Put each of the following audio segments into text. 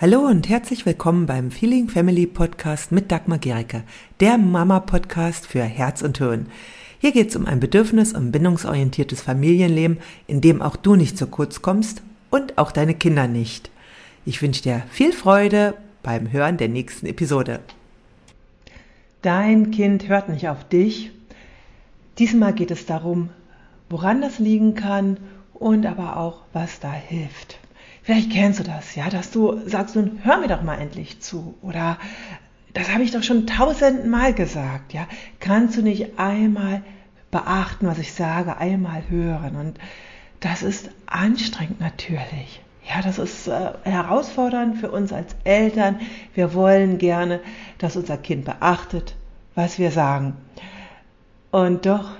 Hallo und herzlich willkommen beim Feeling Family Podcast mit Dagmar Gericke, der Mama-Podcast für Herz und Hirn. Hier geht es um ein bedürfnis- und bindungsorientiertes Familienleben, in dem auch du nicht zu kurz kommst und auch deine Kinder nicht. Ich wünsche dir viel Freude beim Hören der nächsten Episode. Dein Kind hört nicht auf dich. Diesmal geht es darum, woran das liegen kann und aber auch, was da hilft. Vielleicht kennst du das, ja, dass du sagst, nun hör mir doch mal endlich zu. Oder das habe ich doch schon tausendmal gesagt, ja. Kannst du nicht einmal beachten, was ich sage, einmal hören? Und das ist anstrengend natürlich. Ja, das ist äh, herausfordernd für uns als Eltern. Wir wollen gerne, dass unser Kind beachtet, was wir sagen. Und doch,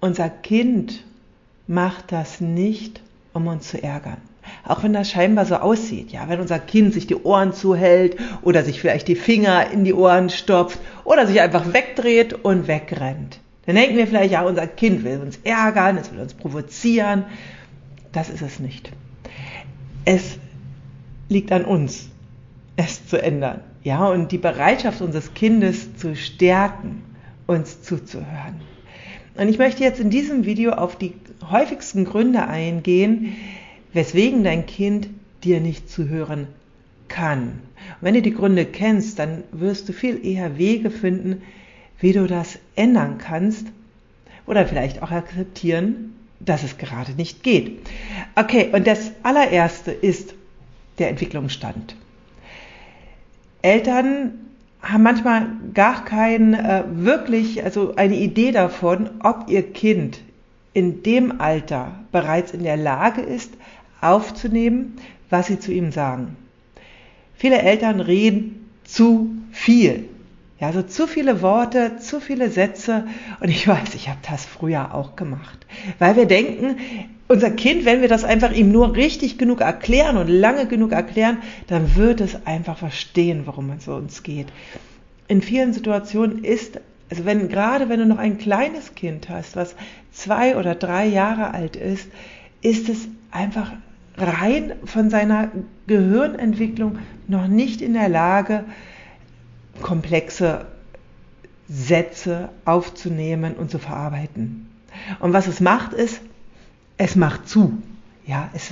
unser Kind macht das nicht, um uns zu ärgern. Auch wenn das scheinbar so aussieht, ja, wenn unser Kind sich die Ohren zuhält oder sich vielleicht die Finger in die Ohren stopft oder sich einfach wegdreht und wegrennt. Dann denken wir vielleicht, ja, unser Kind will uns ärgern, es will uns provozieren. Das ist es nicht. Es liegt an uns, es zu ändern. Ja, und die Bereitschaft unseres Kindes zu stärken, uns zuzuhören. Und ich möchte jetzt in diesem Video auf die häufigsten Gründe eingehen, weswegen dein Kind dir nicht zuhören kann. Und wenn du die Gründe kennst, dann wirst du viel eher Wege finden, wie du das ändern kannst oder vielleicht auch akzeptieren, dass es gerade nicht geht. Okay, und das allererste ist der Entwicklungsstand. Eltern haben manchmal gar kein äh, wirklich, also eine Idee davon, ob ihr Kind in dem Alter bereits in der Lage ist, aufzunehmen, was sie zu ihm sagen. Viele Eltern reden zu viel. Ja, also zu viele Worte, zu viele Sätze. Und ich weiß, ich habe das früher auch gemacht. Weil wir denken, unser Kind, wenn wir das einfach ihm nur richtig genug erklären und lange genug erklären, dann wird es einfach verstehen, worum es uns geht. In vielen Situationen ist, also wenn, gerade wenn du noch ein kleines Kind hast, was zwei oder drei Jahre alt ist, ist es einfach rein von seiner Gehirnentwicklung noch nicht in der Lage, komplexe Sätze aufzunehmen und zu verarbeiten. Und was es macht, ist, es macht zu. Ja, es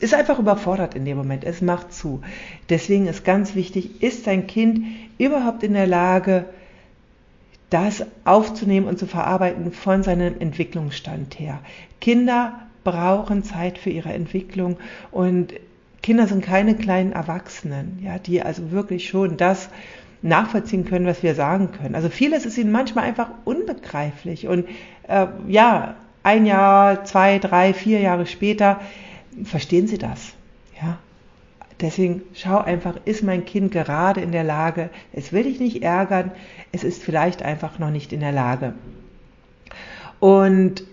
ist einfach überfordert in dem Moment. Es macht zu. Deswegen ist ganz wichtig, ist dein Kind überhaupt in der Lage, das aufzunehmen und zu verarbeiten von seinem Entwicklungsstand her. Kinder brauchen Zeit für ihre Entwicklung und Kinder sind keine kleinen Erwachsenen, ja, die also wirklich schon das nachvollziehen können, was wir sagen können. Also vieles ist ihnen manchmal einfach unbegreiflich und äh, ja, ein Jahr, zwei, drei, vier Jahre später verstehen sie das, ja. Deswegen schau einfach, ist mein Kind gerade in der Lage, es will dich nicht ärgern, es ist vielleicht einfach noch nicht in der Lage. Und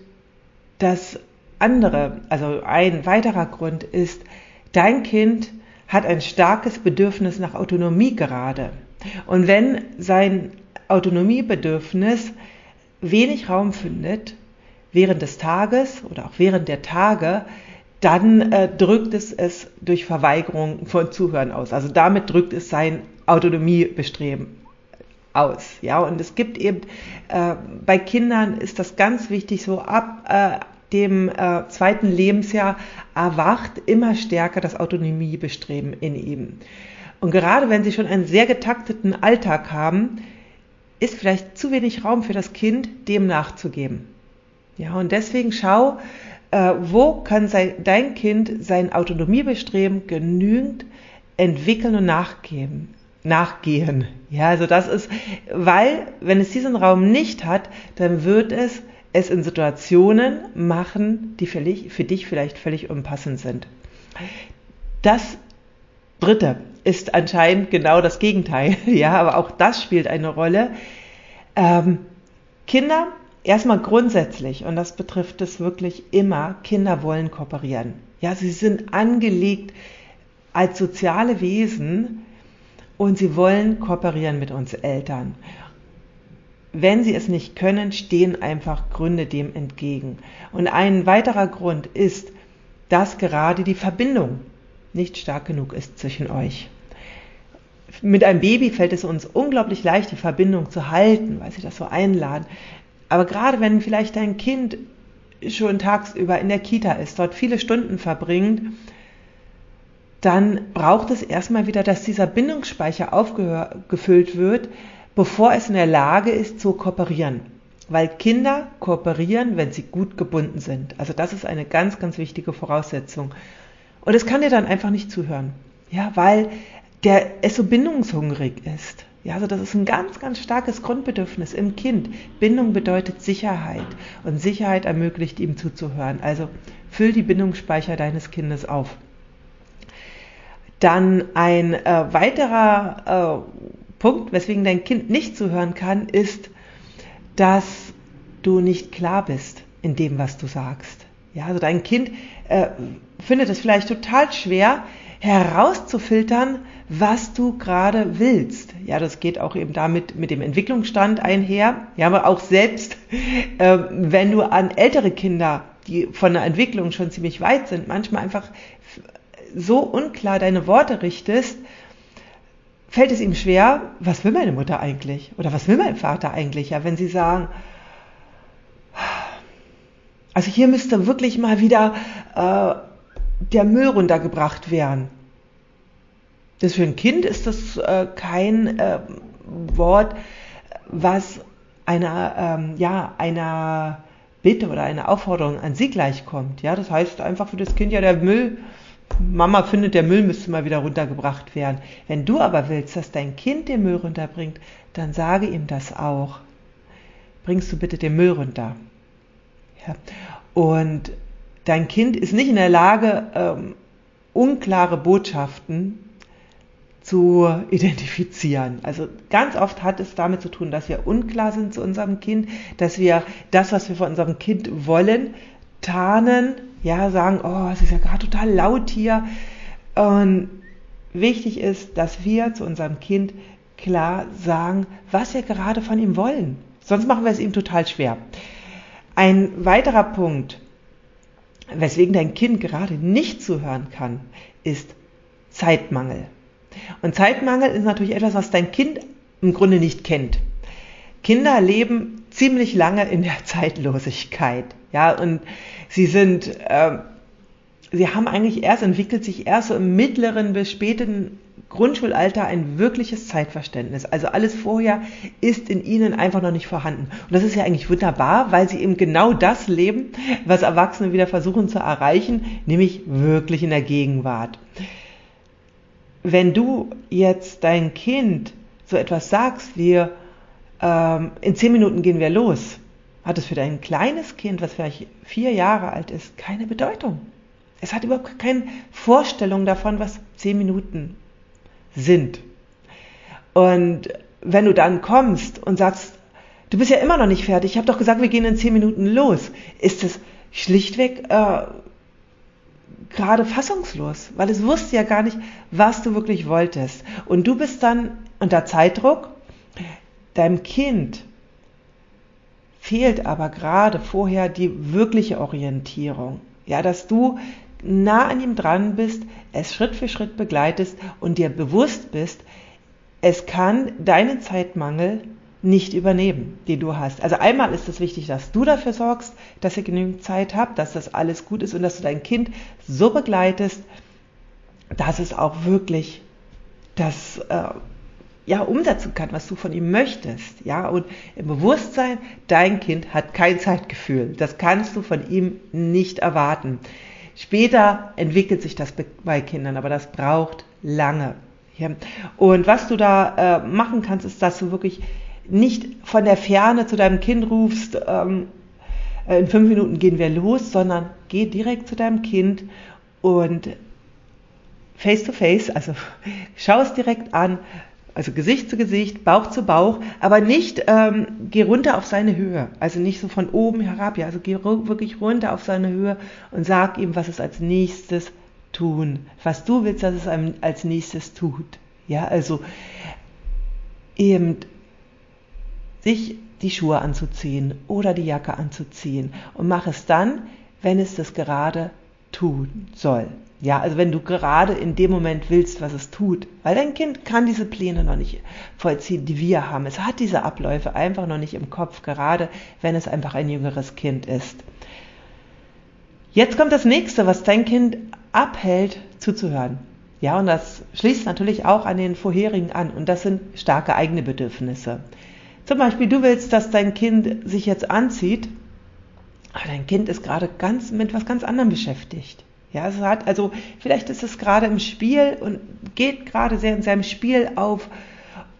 das andere, also ein weiterer Grund ist, dein Kind hat ein starkes Bedürfnis nach Autonomie gerade. Und wenn sein Autonomiebedürfnis wenig Raum findet, während des Tages oder auch während der Tage, dann äh, drückt es es durch Verweigerung von Zuhören aus. Also damit drückt es sein Autonomiebestreben aus. Ja, und es gibt eben äh, bei Kindern ist das ganz wichtig, so ab äh, dem äh, zweiten Lebensjahr erwacht immer stärker das Autonomiebestreben in ihm. Und gerade wenn sie schon einen sehr getakteten Alltag haben, ist vielleicht zu wenig Raum für das Kind, dem nachzugeben. Ja, und deswegen schau, äh, wo kann sein, dein Kind sein Autonomiebestreben genügend entwickeln und nachgeben, nachgehen. Ja, also das ist, weil, wenn es diesen Raum nicht hat, dann wird es es in Situationen machen, die für dich, für dich vielleicht völlig unpassend sind. Das dritte ist anscheinend genau das Gegenteil. Ja, aber auch das spielt eine Rolle. Ähm, Kinder, erstmal grundsätzlich, und das betrifft es wirklich immer, Kinder wollen kooperieren. Ja, sie sind angelegt als soziale Wesen und sie wollen kooperieren mit uns Eltern. Wenn sie es nicht können, stehen einfach Gründe dem entgegen. Und ein weiterer Grund ist, dass gerade die Verbindung nicht stark genug ist zwischen euch. mit einem Baby fällt es uns unglaublich leicht, die Verbindung zu halten, weil sie das so einladen. Aber gerade wenn vielleicht dein Kind schon tagsüber in der Kita ist, dort viele Stunden verbringt, dann braucht es erstmal wieder, dass dieser Bindungsspeicher aufgefüllt wird, bevor es in der Lage ist zu kooperieren. Weil Kinder kooperieren, wenn sie gut gebunden sind. Also das ist eine ganz, ganz wichtige Voraussetzung. Und es kann dir dann einfach nicht zuhören. Ja, weil der es so bindungshungrig ist. Ja, also das ist ein ganz, ganz starkes Grundbedürfnis im Kind. Bindung bedeutet Sicherheit und Sicherheit ermöglicht ihm zuzuhören. Also füll die Bindungsspeicher deines Kindes auf. Dann ein äh, weiterer äh, Punkt, weswegen dein Kind nicht zuhören kann, ist, dass du nicht klar bist in dem, was du sagst. Ja, also dein Kind äh, findet es vielleicht total schwer, herauszufiltern, was du gerade willst. Ja, das geht auch eben damit mit dem Entwicklungsstand einher. Ja, aber auch selbst, äh, wenn du an ältere Kinder, die von der Entwicklung schon ziemlich weit sind, manchmal einfach so unklar deine Worte richtest, fällt es ihm schwer, was will meine Mutter eigentlich? Oder was will mein Vater eigentlich? Ja, wenn sie sagen, also hier müsste wirklich mal wieder äh, der Müll runtergebracht werden. Das für ein Kind ist das äh, kein äh, Wort, was einer, ähm, ja, einer Bitte oder einer Aufforderung an sie gleichkommt. Ja, das heißt einfach für das Kind, ja, der Müll, Mama findet, der Müll müsste mal wieder runtergebracht werden. Wenn du aber willst, dass dein Kind den Müll runterbringt, dann sage ihm das auch. Bringst du bitte den Müll runter. Ja. Und dein Kind ist nicht in der Lage, ähm, unklare Botschaften zu identifizieren. Also ganz oft hat es damit zu tun, dass wir unklar sind zu unserem Kind, dass wir das, was wir von unserem Kind wollen, tarnen, ja, sagen, oh, es ist ja gerade total laut hier. Und wichtig ist, dass wir zu unserem Kind klar sagen, was wir gerade von ihm wollen. Sonst machen wir es ihm total schwer. Ein weiterer Punkt, weswegen dein Kind gerade nicht zuhören kann, ist Zeitmangel. Und Zeitmangel ist natürlich etwas, was dein Kind im Grunde nicht kennt. Kinder leben ziemlich lange in der Zeitlosigkeit, ja, und sie sind, äh, sie haben eigentlich erst, entwickelt sich erst so im mittleren bis späten Grundschulalter ein wirkliches Zeitverständnis. Also alles vorher ist in ihnen einfach noch nicht vorhanden. Und das ist ja eigentlich wunderbar, weil sie eben genau das leben, was Erwachsene wieder versuchen zu erreichen, nämlich wirklich in der Gegenwart wenn du jetzt dein Kind so etwas sagst wie, ähm, in zehn Minuten gehen wir los, hat es für dein kleines Kind, was vielleicht vier Jahre alt ist, keine Bedeutung. Es hat überhaupt keine Vorstellung davon, was zehn Minuten sind. Und wenn du dann kommst und sagst, du bist ja immer noch nicht fertig, ich habe doch gesagt, wir gehen in zehn Minuten los, ist es schlichtweg äh, gerade fassungslos, weil es wusste ja gar nicht, was du wirklich wolltest. Und du bist dann unter Zeitdruck, deinem Kind fehlt aber gerade vorher die wirkliche Orientierung. Ja, dass du nah an ihm dran bist, es Schritt für Schritt begleitest und dir bewusst bist, es kann deinen Zeitmangel nicht übernehmen, den du hast. Also einmal ist es wichtig, dass du dafür sorgst, dass ihr genügend Zeit habt, dass das alles gut ist und dass du dein Kind so begleitest, dass es auch wirklich das äh, ja umsetzen kann, was du von ihm möchtest. Ja, und im Bewusstsein, dein Kind hat kein Zeitgefühl. Das kannst du von ihm nicht erwarten. Später entwickelt sich das bei Kindern, aber das braucht lange. Und was du da äh, machen kannst, ist, dass du wirklich nicht von der Ferne zu deinem Kind rufst, ähm, äh, in fünf Minuten gehen wir los, sondern geh direkt zu deinem Kind und face to face, also schau es direkt an, also Gesicht zu Gesicht, Bauch zu Bauch, aber nicht ähm, geh runter auf seine Höhe, also nicht so von oben herab, ja, also geh wirklich runter auf seine Höhe und sag ihm, was es als nächstes tun, was du willst, dass es einem als nächstes tut. Ja, also eben sich die Schuhe anzuziehen oder die Jacke anzuziehen und mach es dann, wenn es das gerade tun soll. Ja, also wenn du gerade in dem Moment willst, was es tut, weil dein Kind kann diese Pläne noch nicht vollziehen, die wir haben. Es hat diese Abläufe einfach noch nicht im Kopf, gerade wenn es einfach ein jüngeres Kind ist. Jetzt kommt das nächste, was dein Kind abhält, zuzuhören. Ja, und das schließt natürlich auch an den vorherigen an. Und das sind starke eigene Bedürfnisse. Zum Beispiel, du willst, dass dein Kind sich jetzt anzieht, aber dein Kind ist gerade ganz mit was ganz anderem beschäftigt. Ja, es hat, also vielleicht ist es gerade im Spiel und geht gerade sehr in seinem Spiel auf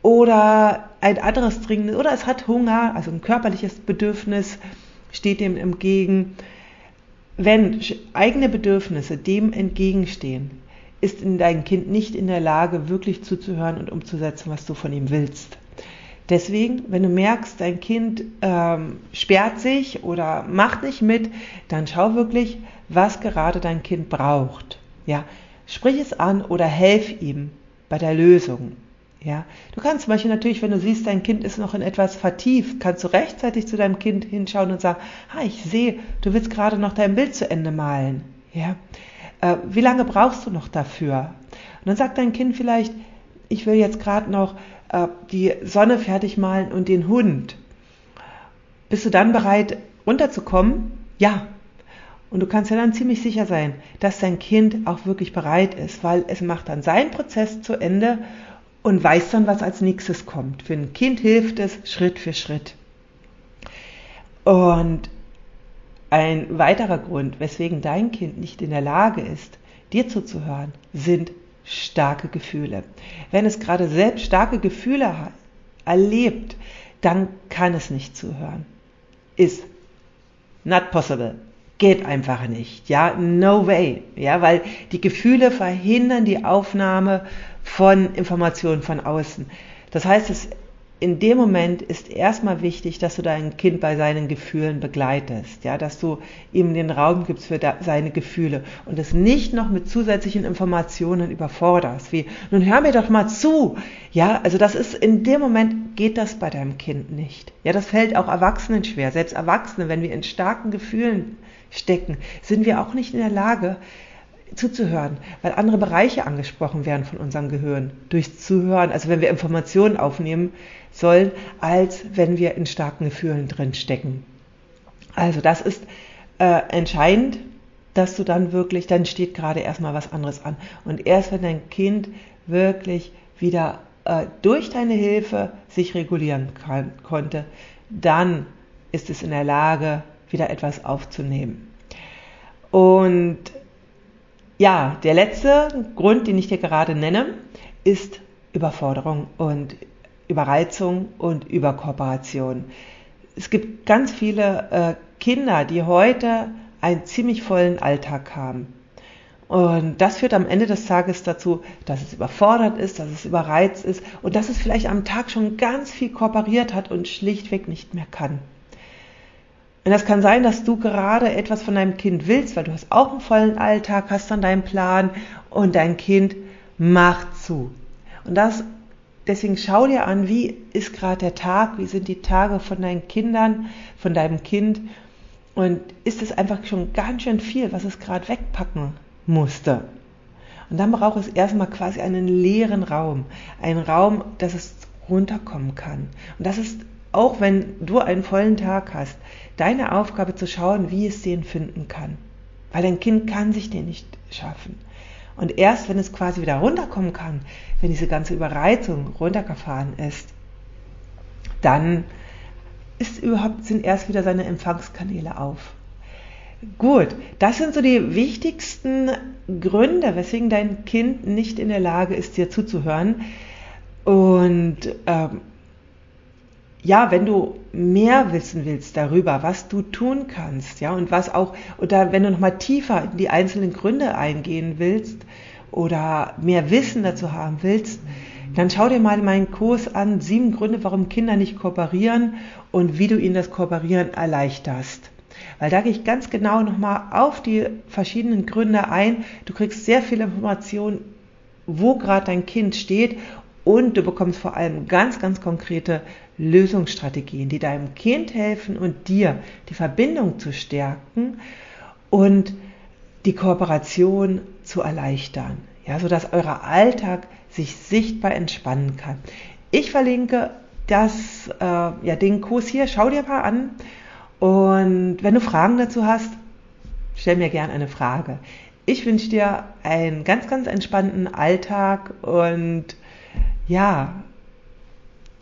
oder ein anderes dringendes oder es hat Hunger, also ein körperliches Bedürfnis steht dem entgegen. Wenn eigene Bedürfnisse dem entgegenstehen, ist dein Kind nicht in der Lage, wirklich zuzuhören und umzusetzen, was du von ihm willst. Deswegen, wenn du merkst, dein Kind ähm, sperrt sich oder macht nicht mit, dann schau wirklich, was gerade dein Kind braucht. Ja, sprich es an oder helf ihm bei der Lösung. Ja, du kannst zum Beispiel natürlich, wenn du siehst, dein Kind ist noch in etwas vertieft, kannst du rechtzeitig zu deinem Kind hinschauen und sagen, ah, ich sehe, du willst gerade noch dein Bild zu Ende malen. Ja, äh, wie lange brauchst du noch dafür? Und dann sagt dein Kind vielleicht, ich will jetzt gerade noch äh, die Sonne fertig malen und den Hund. Bist du dann bereit, runterzukommen? Ja, und du kannst ja dann ziemlich sicher sein, dass dein Kind auch wirklich bereit ist, weil es macht dann seinen Prozess zu Ende und weiß dann, was als nächstes kommt. Für ein Kind hilft es Schritt für Schritt. Und ein weiterer Grund, weswegen dein Kind nicht in der Lage ist, dir zuzuhören, sind starke Gefühle. Wenn es gerade selbst starke Gefühle erlebt, dann kann es nicht zuhören. Ist not possible geht einfach nicht. Ja, no way. Ja, weil die Gefühle verhindern die Aufnahme von Informationen von außen. Das heißt, es in dem Moment ist erstmal wichtig, dass du dein Kind bei seinen Gefühlen begleitest, ja, dass du ihm den Raum gibst für seine Gefühle und es nicht noch mit zusätzlichen Informationen überforderst, wie, nun hör mir doch mal zu, ja, also das ist, in dem Moment geht das bei deinem Kind nicht. Ja, das fällt auch Erwachsenen schwer, selbst Erwachsene, wenn wir in starken Gefühlen stecken, sind wir auch nicht in der Lage, zuzuhören, weil andere Bereiche angesprochen werden von unserem Gehirn durchs Zuhören, also wenn wir Informationen aufnehmen sollen, als wenn wir in starken Gefühlen drin stecken. Also das ist äh, entscheidend, dass du dann wirklich, dann steht gerade erstmal was anderes an. Und erst wenn dein Kind wirklich wieder äh, durch deine Hilfe sich regulieren kann, konnte, dann ist es in der Lage, wieder etwas aufzunehmen. Und ja, der letzte Grund, den ich dir gerade nenne, ist Überforderung und Überreizung und Überkooperation. Es gibt ganz viele äh, Kinder, die heute einen ziemlich vollen Alltag haben. Und das führt am Ende des Tages dazu, dass es überfordert ist, dass es überreizt ist und dass es vielleicht am Tag schon ganz viel kooperiert hat und schlichtweg nicht mehr kann. Und das kann sein, dass du gerade etwas von deinem Kind willst, weil du hast auch einen vollen Alltag, hast dann deinen Plan und dein Kind macht zu. Und das, deswegen schau dir an, wie ist gerade der Tag, wie sind die Tage von deinen Kindern, von deinem Kind und ist es einfach schon ganz schön viel, was es gerade wegpacken musste. Und dann braucht es erstmal quasi einen leeren Raum, einen Raum, dass es runterkommen kann. Und das ist auch wenn du einen vollen Tag hast, deine Aufgabe zu schauen, wie es den finden kann. Weil dein Kind kann sich den nicht schaffen. Und erst wenn es quasi wieder runterkommen kann, wenn diese ganze Überreizung runtergefahren ist, dann ist überhaupt, sind erst wieder seine Empfangskanäle auf. Gut, das sind so die wichtigsten Gründe, weswegen dein Kind nicht in der Lage ist, dir zuzuhören. Und ähm, ja, wenn du mehr wissen willst darüber, was du tun kannst, ja, und was auch, oder wenn du nochmal tiefer in die einzelnen Gründe eingehen willst oder mehr Wissen dazu haben willst, dann schau dir mal meinen Kurs an, sieben Gründe, warum Kinder nicht kooperieren und wie du ihnen das Kooperieren erleichterst. Weil da gehe ich ganz genau nochmal auf die verschiedenen Gründe ein. Du kriegst sehr viele Informationen, wo gerade dein Kind steht und du bekommst vor allem ganz, ganz konkrete Lösungsstrategien, die deinem Kind helfen und dir die Verbindung zu stärken und die Kooperation zu erleichtern, ja, sodass euer Alltag sich sichtbar entspannen kann. Ich verlinke das, äh, ja, den Kurs hier, schau dir mal an. Und wenn du Fragen dazu hast, stell mir gerne eine Frage. Ich wünsche dir einen ganz, ganz entspannten Alltag und ja,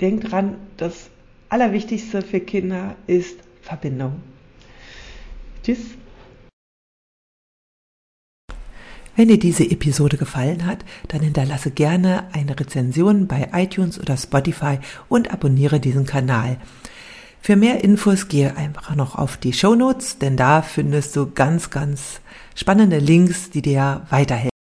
denk dran, das Allerwichtigste für Kinder ist Verbindung. Tschüss. Wenn dir diese Episode gefallen hat, dann hinterlasse gerne eine Rezension bei iTunes oder Spotify und abonniere diesen Kanal. Für mehr Infos gehe einfach noch auf die Show Notes, denn da findest du ganz, ganz spannende Links, die dir weiterhelfen.